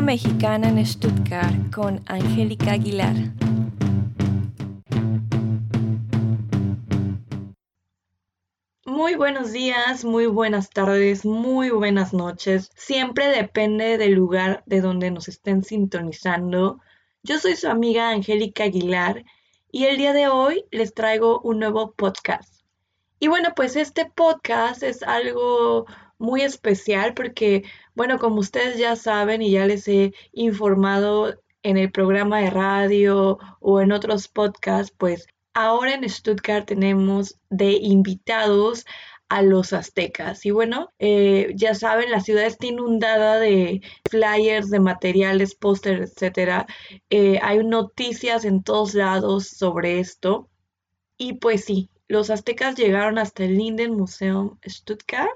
Mexicana en Stuttgart con Angélica Aguilar. Muy buenos días, muy buenas tardes, muy buenas noches. Siempre depende del lugar de donde nos estén sintonizando. Yo soy su amiga Angélica Aguilar y el día de hoy les traigo un nuevo podcast. Y bueno, pues este podcast es algo muy especial porque, bueno, como ustedes ya saben y ya les he informado en el programa de radio o en otros podcasts, pues ahora en Stuttgart tenemos de invitados a los aztecas. Y bueno, eh, ya saben, la ciudad está inundada de flyers, de materiales, pósters, etcétera. Eh, hay noticias en todos lados sobre esto. Y pues sí, los aztecas llegaron hasta el Linden Museum Stuttgart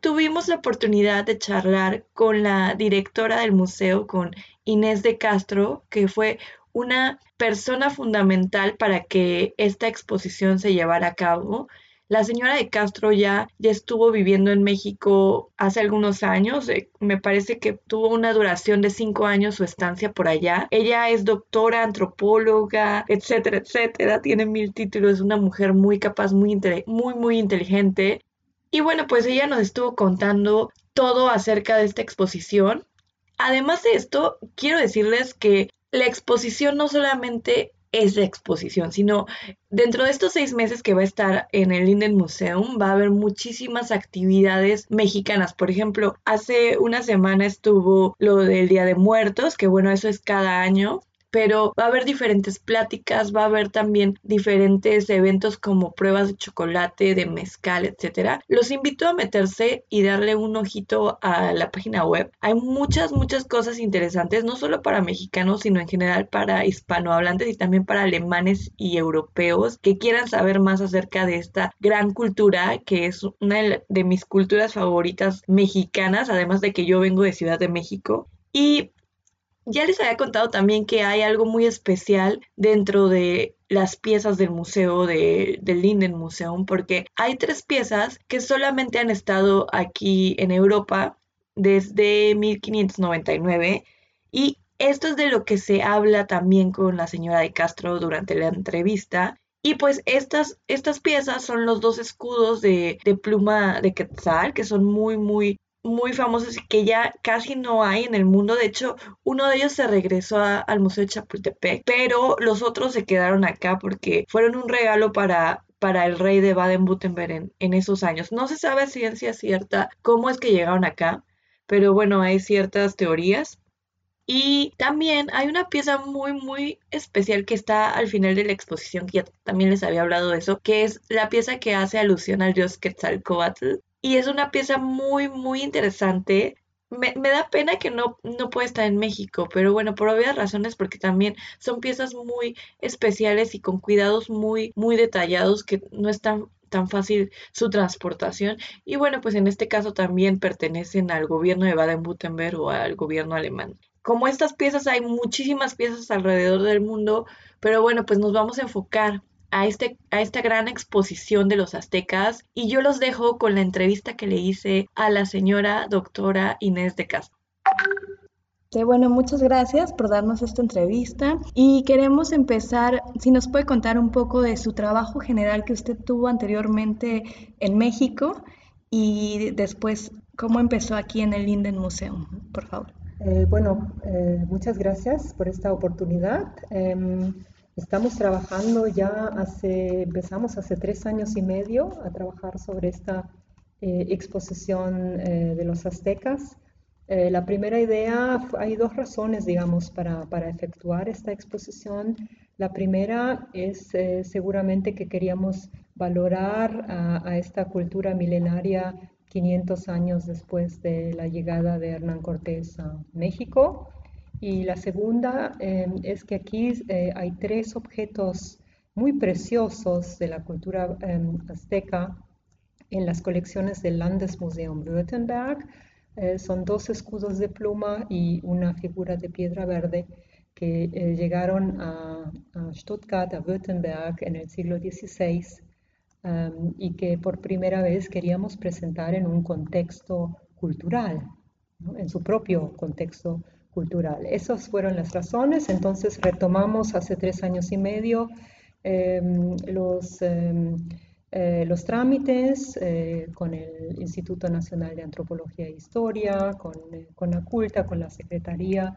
tuvimos la oportunidad de charlar con la directora del museo, con Inés de Castro, que fue una persona fundamental para que esta exposición se llevara a cabo. La señora de Castro ya, ya estuvo viviendo en México hace algunos años. Eh, me parece que tuvo una duración de cinco años su estancia por allá. Ella es doctora, antropóloga, etcétera, etcétera. Tiene mil títulos. Es una mujer muy capaz, muy, muy, muy inteligente. Y bueno, pues ella nos estuvo contando todo acerca de esta exposición. Además de esto, quiero decirles que la exposición no solamente es la exposición, sino dentro de estos seis meses que va a estar en el Linden Museum va a haber muchísimas actividades mexicanas. Por ejemplo, hace una semana estuvo lo del Día de Muertos, que bueno, eso es cada año pero va a haber diferentes pláticas, va a haber también diferentes eventos como pruebas de chocolate, de mezcal, etcétera. Los invito a meterse y darle un ojito a la página web. Hay muchas, muchas cosas interesantes, no solo para mexicanos, sino en general para hispanohablantes y también para alemanes y europeos que quieran saber más acerca de esta gran cultura que es una de mis culturas favoritas mexicanas, además de que yo vengo de Ciudad de México. Y ya les había contado también que hay algo muy especial dentro de las piezas del museo de, del Linden Museum, porque hay tres piezas que solamente han estado aquí en Europa desde 1599 y esto es de lo que se habla también con la señora de Castro durante la entrevista. Y pues estas, estas piezas son los dos escudos de, de pluma de Quetzal, que son muy, muy muy famosos que ya casi no hay en el mundo. De hecho, uno de ellos se regresó al Museo de Chapultepec, pero los otros se quedaron acá porque fueron un regalo para, para el rey de Baden-Württemberg en, esos años. No se sabe ciencia cierta cómo es que llegaron acá, pero bueno, hay ciertas teorías. Y también hay una pieza muy, muy especial que está al final de la exposición, que ya también les había hablado de eso, que es la pieza que hace alusión al dios Quetzalcoatl y es una pieza muy, muy interesante. Me, da pena que no, no pueda estar en México, pero bueno, por obvias razones, porque también son piezas muy especiales y con cuidados muy, muy detallados que no es tan, tan fácil su transportación. Y bueno, pues en este caso también pertenecen al gobierno de Baden-Württemberg o al gobierno alemán. Como estas piezas, hay muchísimas piezas alrededor del mundo, pero bueno, pues nos vamos a enfocar a, este, a esta gran exposición de los aztecas y yo los dejo con la entrevista que le hice a la señora doctora Inés de Castro. bueno, muchas gracias por darnos esta entrevista y queremos empezar, si nos puede contar un poco de su trabajo general que usted tuvo anteriormente en México y después cómo empezó aquí en el Linden Museum, por favor. Eh, bueno, eh, muchas gracias por esta oportunidad. Em, Estamos trabajando ya hace, empezamos hace tres años y medio a trabajar sobre esta eh, exposición eh, de los aztecas. Eh, la primera idea, hay dos razones, digamos, para, para efectuar esta exposición. La primera es seguramente que queríamos valorar a, a esta cultura milenaria 500 años después de la llegada de Hernán Cortés a México. Y la segunda em, es que aquí eh, hay tres objetos muy preciosos de la cultura em, azteca en las colecciones del Landesmuseum Württemberg. Eh, son dos escudos de pluma y una figura de piedra verde que eh, llegaron a, Stuttgart, a Württemberg en el siglo XVI em, y que por primera vez queríamos presentar en un contexto cultural, en su propio contexto cultural. Esas fueron las razones, entonces retomamos hace tres años y medio em, los, em, eh, los trámites eh, con el Instituto Nacional de Antropología e Historia, con, con CULTA, con la Secretaría,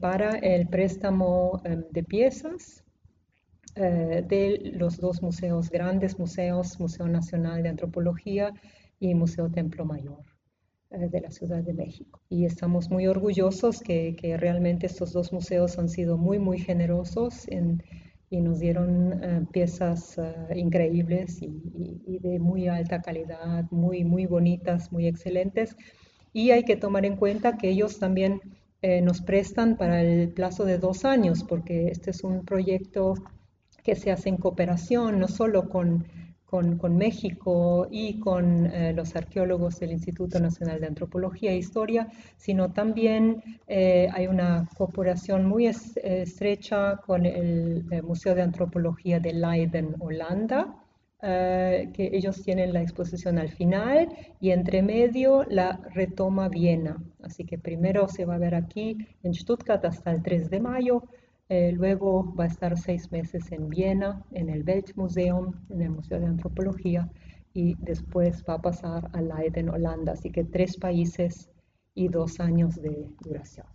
para el préstamo em, de piezas de los dos museos, grandes museos, Museo Nacional de Antropología y Museo Templo Mayor. Eh, de la Ciudad de México. Y estamos muy orgullosos que, que, realmente estos dos museos han sido muy, muy generosos en, y nos dieron eh, piezas eh, increíbles y, y, de muy alta calidad, muy, muy bonitas, muy excelentes. Y hay que tomar en cuenta que ellos también nos prestan para el plazo de dos años, porque este es un proyecto que se hace en cooperación, no solo con con, México y con eh, los arqueólogos del Instituto Nacional de Antropología e Historia, sino también eh, hay una cooperación muy estrecha con el, el, Museo de Antropología de Leiden, Holanda, eh, que ellos tienen la exposición al final y entre medio la retoma Viena. Así que primero se va a ver aquí en Stuttgart hasta el 3 de mayo eh, luego va a estar seis meses en Viena, en el Weltmuseum, en el Museo de Antropología, y después va a pasar a Leiden, Holanda. Así que tres países y dos años de duración.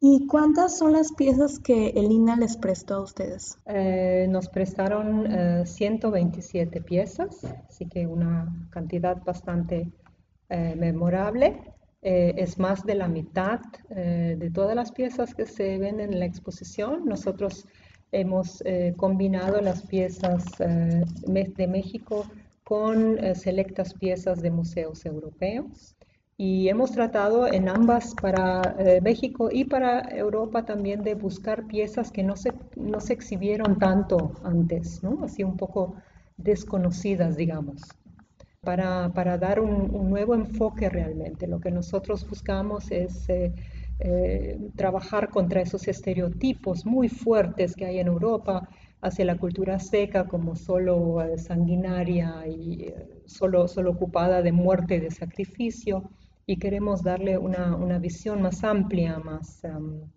¿Y cuántas son las piezas que el INA les prestó a ustedes? Eh, nos prestaron 127 eh, piezas, así que una cantidad bastante memorable. Eh, es más de la mitad eh, de todas las piezas que se ven en la exposición. Nosotros hemos eh, combinado las piezas de México con selectas piezas de museos europeos y hemos tratado en ambas para México y para Europa también de buscar piezas que no se, no se exhibieron tanto antes, ¿no? así un poco desconocidas, digamos para, dar un, nuevo enfoque realmente. Lo que nosotros buscamos es eh, eh, trabajar contra esos estereotipos muy fuertes que hay en Europa hacia la cultura seca como solo eh, sanguinaria y solo, solo ocupada de muerte y de sacrificio y queremos darle una, una visión más amplia, más,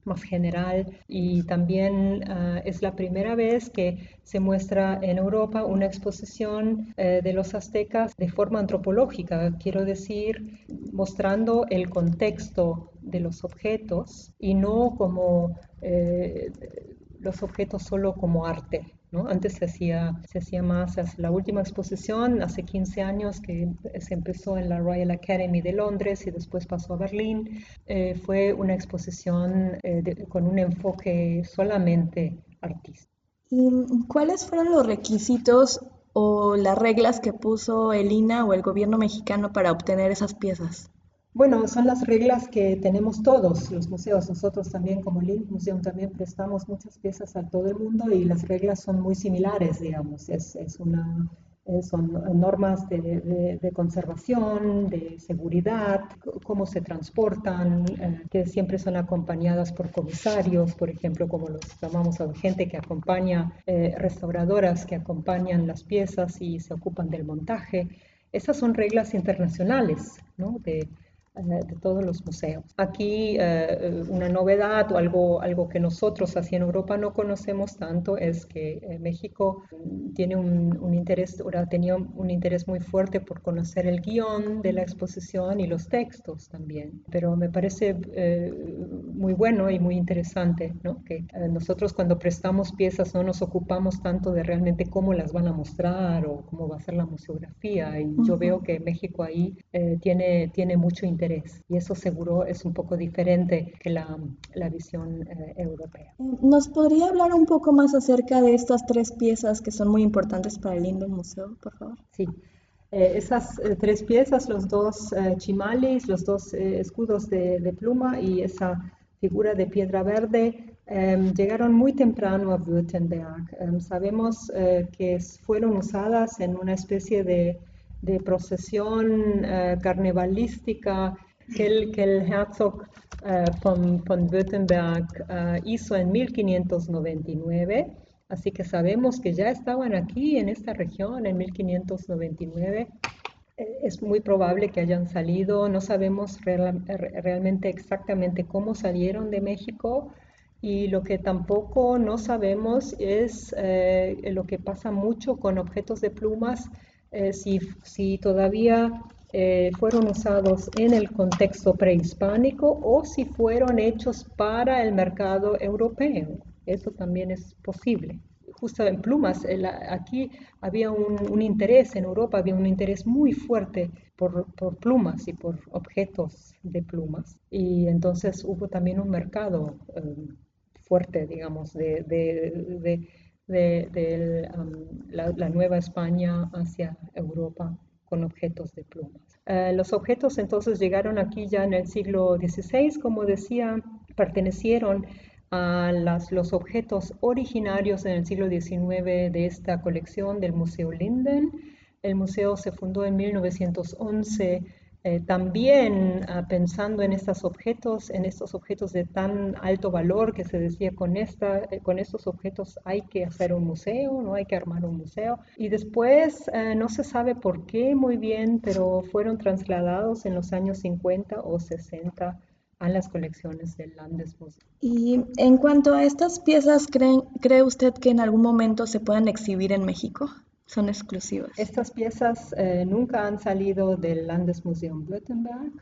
más general. Y también ah, es la primera vez que se muestra en Europa una exposición eh, de los aztecas de forma antropológica, quiero decir, mostrando el contexto de los objetos y no como eh, los objetos solo como arte. Antes se hacía, se hacía más, la última exposición hace 15 años que se empezó en la Royal Academy de Londres y después pasó a Berlín, eh, fue una exposición eh, con un enfoque solamente artístico. ¿Y cuáles fueron los requisitos o las reglas que puso el INA o el gobierno mexicano para obtener esas piezas? Bueno, son las reglas que tenemos todos los museos. Nosotros también como Link Museum también prestamos muchas piezas a todo el mundo y las reglas son muy similares, digamos. Es, una, eh, son normas de, conservación, de seguridad, cómo se transportan, eh, que siempre son acompañadas por comisarios, por ejemplo, como los llamamos a gente que acompaña, eh, restauradoras que acompañan las piezas y se ocupan del montaje. Esas son reglas internacionales, ¿no? De, de todos los museos. Aquí eh, una novedad o algo, algo que nosotros así en Europa no conocemos tanto es que eh, México tiene un, un, interés, ahora tenía un interés muy fuerte por conocer el guion de la exposición y los textos también. Pero me parece muy bueno y muy interesante ¿no? que nosotros cuando prestamos piezas no nos ocupamos tanto de realmente cómo las van a mostrar o cómo va a ser la museografía. Y yo veo que México ahí tiene, tiene mucho interés y eso seguro es un poco diferente que la, la visión eh, europea. ¿Nos podría hablar un poco más acerca de estas tres piezas que son muy importantes para el Lindo Museo, por favor? Sí. Eh, esas eh, tres piezas, los dos chimalis, los dos escudos de, de, pluma y esa figura de piedra verde, em, llegaron muy temprano a Württemberg. Em, sabemos que fueron usadas en una especie de de procesión eh, carnavalística que el, que el Herzog eh, von, Württemberg eh, hizo en 1599. Así que sabemos que ya estaban aquí en esta región en 1599. es muy probable que hayan salido, no sabemos realmente exactamente cómo salieron de México y lo que tampoco no sabemos es eh, lo que pasa mucho con objetos de plumas, eh, si, si, todavía eh, fueron usados en el contexto prehispánico o si fueron hechos para el mercado europeo. Eso también es posible justo en plumas, aquí había un, interés, en Europa había un interés muy fuerte por, plumas y por objetos de plumas. Y entonces hubo también un mercado eh, fuerte, digamos, de, um, la, Nueva España hacia Europa con objetos de plumas. Eh, los objetos entonces llegaron aquí ya en el siglo XVI, como decía, pertenecieron a los objetos originarios en el siglo XIX de esta colección del Museo Linden. El museo se fundó en 1911 eh, también ah, pensando en estos objetos, en estos objetos de tan alto valor que se decía eh, con estos objetos hay que hacer un museo, no hay que armar un museo. Y después eh, no se sabe por qué muy bien, pero fueron trasladados en los años 50 o 60 a las colecciones del Landesmuseum. Y en cuanto a estas piezas, ¿cree usted que en algún momento se puedan exhibir en México? ¿Son exclusivas? Estas piezas eh, nunca han salido del Landesmuseum Württemberg.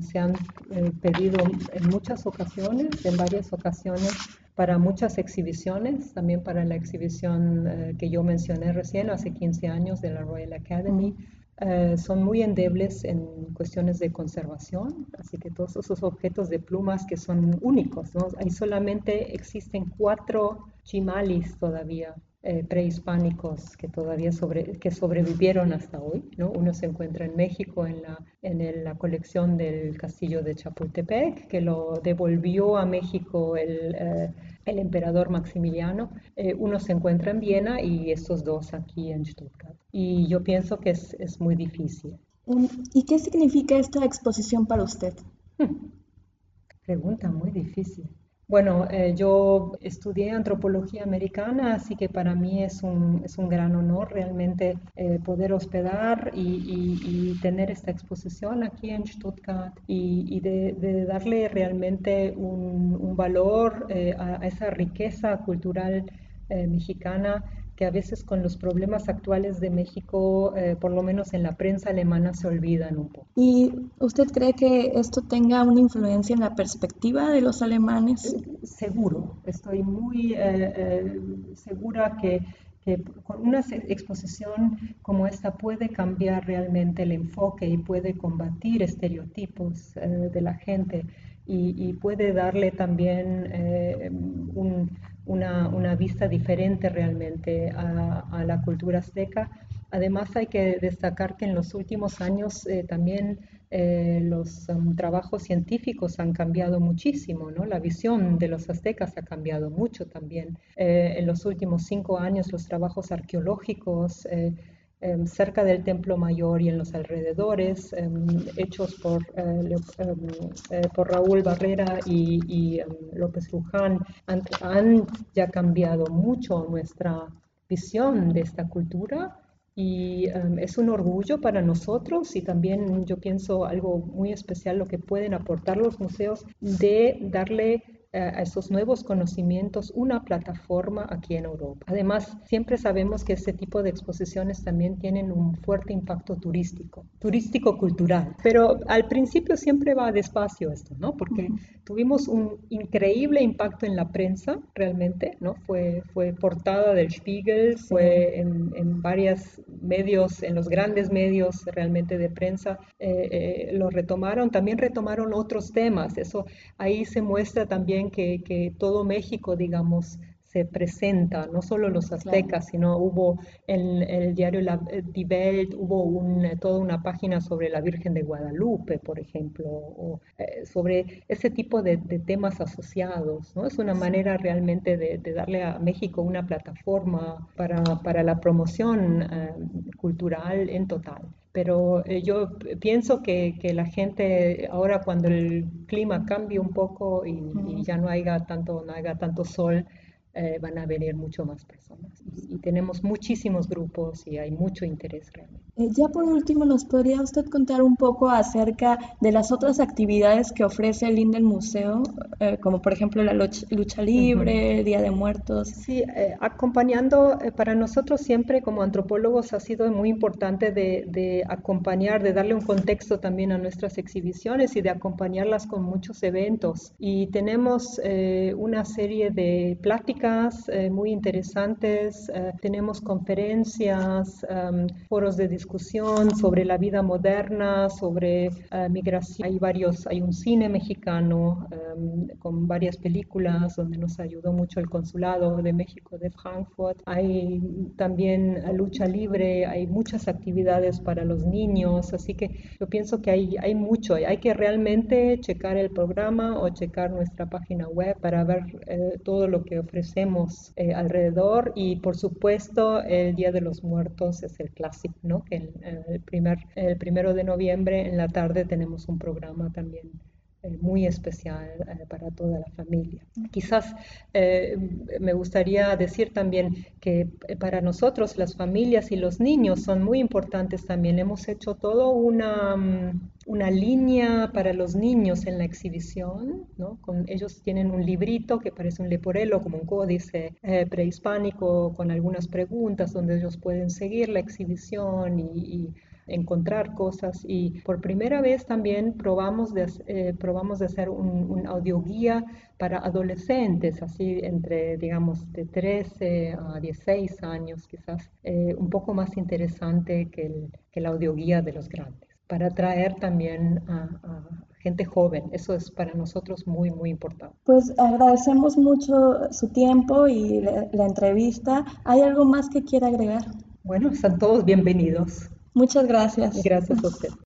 se han eh, pedido en muchas ocasiones, en varias ocasiones, para muchas exhibiciones, también para la exhibición eh, que yo mencioné recién, hace 15 años, de la Royal Academy. Eh, son muy endebles en cuestiones de conservación, así que todos esos objetos de plumas que son únicos, ¿no? Ahí solamente existen cuatro chimalis todavía eh, prehispánicos que todavía sobre, que sobrevivieron hasta hoy. ¿no? Uno se encuentra en México en la, en la colección del castillo de Chapultepec, que lo devolvió a México el, eh, el emperador Maximiliano. Eh, uno se encuentra en Viena y estos dos aquí en Stuttgart. Y yo pienso que es, es muy difícil. ¿Y qué significa esta exposición para usted? Hmm. Pregunta muy difícil. Bueno, eh, yo estudié antropología americana, así que para mí es un, es un gran honor realmente eh, poder hospedar y, tener esta exposición aquí en Stuttgart y, de, darle realmente un, valor eh, a, a, esa riqueza cultural mexicana que a veces con los problemas actuales de México, eh, por lo menos en la prensa alemana, se olvidan un poco. ¿Y usted cree que esto tenga una influencia en la perspectiva de los alemanes? Seguro, estoy muy eh, eh, segura que, con una exposición como esta puede cambiar realmente el enfoque y puede combatir estereotipos de la gente y, puede darle también un una, vista diferente realmente a, la cultura azteca. Además hay que destacar que en los últimos años eh, también eh, los um, trabajos científicos han cambiado muchísimo, ¿no? La visión de los aztecas ha cambiado mucho también. Eh, en los últimos cinco años los trabajos arqueológicos Em, cerca del Templo Mayor y en los alrededores, em, hechos por, eh, em, eh, por Raúl Barrera y, López Luján, han, han, ya cambiado mucho nuestra visión de esta cultura y es un orgullo para nosotros y también yo pienso algo muy especial lo que pueden aportar los museos de darle a esos nuevos conocimientos una plataforma aquí en Europa. Además, siempre sabemos que este tipo de exposiciones también tienen un fuerte impacto turístico, turístico-cultural, pero al principio siempre va despacio esto, ¿no? Porque tuvimos un increíble impacto en la prensa, realmente, ¿no? Fue, fue portada del Spiegel, fue en, en varios medios, en los grandes medios realmente de prensa, eh, eh, lo retomaron, también retomaron otros temas, eso ahí se muestra también que, todo México, digamos, se presenta, no solo los aztecas, sino hubo en el diario La, eh, Die Welt, hubo toda una página sobre la Virgen de Guadalupe, por ejemplo, o eh, sobre ese tipo de, temas asociados. ¿no? Es una manera realmente de, darle a México una plataforma para, la promoción eh, cultural en total pero eh, yo pienso que, que, la gente ahora cuando el clima cambie un poco y, ya no haya tanto, no haya tanto sol, eh, van a venir mucho más personas. Y, tenemos muchísimos grupos y hay mucho interés realmente. Eh, ya por último, ¿nos podría usted contar un poco acerca de las otras actividades que ofrece el INDEL Museo, eh, como por ejemplo la lucha libre, el Día de Muertos? Sí, acompañando, para nosotros siempre como antropólogos ha sido muy importante de, de acompañar, de darle un contexto también a nuestras exhibiciones y de acompañarlas con muchos eventos. Y tenemos una serie de pláticas eh, muy interesantes. Eh, tenemos conferencias, em, foros de discusión sobre la vida moderna, sobre eh, migración. Hay varios, hay un cine mexicano em, con varias películas donde nos ayudó mucho el consulado de México de Frankfurt. Hay también lucha libre, hay muchas actividades para los niños, así que yo pienso que hay, hay mucho. Hay que realmente checar el programa o checar nuestra página web para ver todo lo que ofrece eh, alrededor y por supuesto el Día de los Muertos es el clásico, ¿no? Que el, el, primer, el primero de noviembre en la tarde tenemos un programa también muy especial eh, para toda la familia. Quizás eh, me gustaría decir también que para nosotros las familias y los niños son muy importantes también. Hemos hecho todo una, mm, una línea para los niños en la exhibición. ¿no? Con, ellos tienen un librito que parece un leporelo, como un códice prehispánico con algunas preguntas donde ellos pueden seguir la exhibición y, y encontrar cosas y por primera vez también probamos de, eh, probamos de hacer un, un audioguía para adolescentes, así entre, digamos, de 13 a 16 años quizás, eh, un poco más interesante que el, que el audioguía de los grandes, para atraer también a, gente joven. Eso es para nosotros muy, muy importante. Pues agradecemos mucho su tiempo y la, la entrevista. ¿Hay algo más que quiera agregar? Bueno, están todos bienvenidos. Muchas gracias. Gracias a usted.